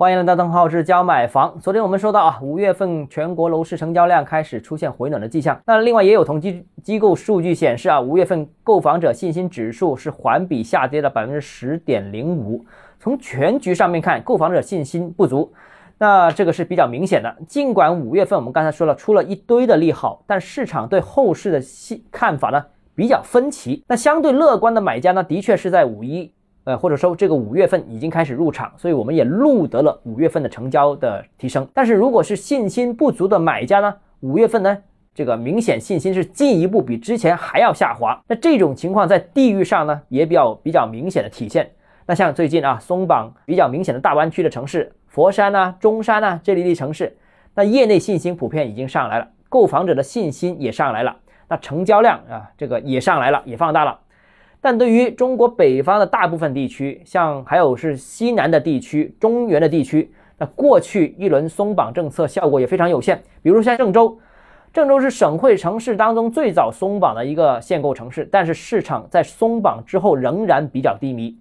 欢迎来到邓浩志教买房。昨天我们说到啊，五月份全国楼市成交量开始出现回暖的迹象。那另外也有统计机构数据显示啊，五月份购房者信心指数是环比下跌了百分之十点零五。从全局上面看，购房者信心不足，那这个是比较明显的。尽管五月份我们刚才说了出了一堆的利好，但市场对后市的信看法呢比较分歧。那相对乐观的买家呢，的确是在五一。呃，或者说这个五月份已经开始入场，所以我们也录得了五月份的成交的提升。但是如果是信心不足的买家呢，五月份呢，这个明显信心是进一步比之前还要下滑。那这种情况在地域上呢，也比较比较明显的体现。那像最近啊，松绑比较明显的大湾区的城市，佛山啊、中山啊这类的城市，那业内信心普遍已经上来了，购房者的信心也上来了，那成交量啊，这个也上来了，也放大了。但对于中国北方的大部分地区，像还有是西南的地区、中原的地区，那过去一轮松绑政策效果也非常有限。比如像郑州，郑州是省会城市当中最早松绑的一个限购城市，但是市场在松绑之后仍然比较低迷。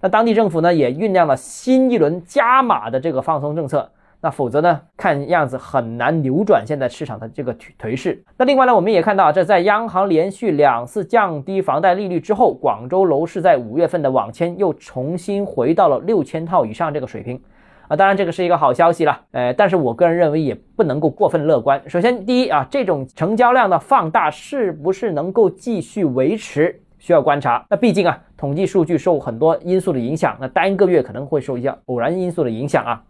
那当地政府呢也酝酿了新一轮加码的这个放松政策。那否则呢？看样子很难扭转现在市场的这个颓势。那另外呢，我们也看到，这在央行连续两次降低房贷利率之后，广州楼市在五月份的网签又重新回到了六千套以上这个水平啊。当然，这个是一个好消息了。呃，但是我个人认为也不能够过分乐观。首先，第一啊，这种成交量的放大是不是能够继续维持，需要观察。那毕竟啊，统计数据受很多因素的影响，那单个月可能会受一些偶然因素的影响啊。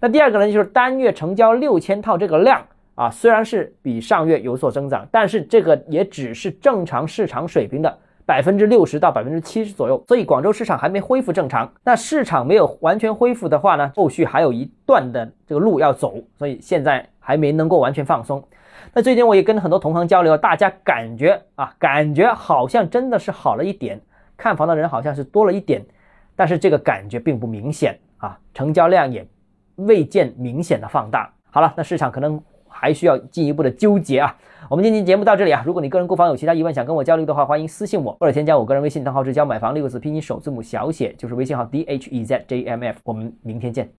那第二个呢，就是单月成交六千套这个量啊，虽然是比上月有所增长，但是这个也只是正常市场水平的百分之六十到百分之七十左右，所以广州市场还没恢复正常。那市场没有完全恢复的话呢，后续还有一段的这个路要走，所以现在还没能够完全放松。那最近我也跟很多同行交流，大家感觉啊，感觉好像真的是好了一点，看房的人好像是多了一点，但是这个感觉并不明显啊，成交量也。未见明显的放大。好了，那市场可能还需要进一步的纠结啊。我们今天节目到这里啊。如果你个人购房有其他疑问想跟我交流的话，欢迎私信我或者添加我个人微信账号，是教买房六个字拼音首字母小写，就是微信号 d h e z j m f。我们明天见。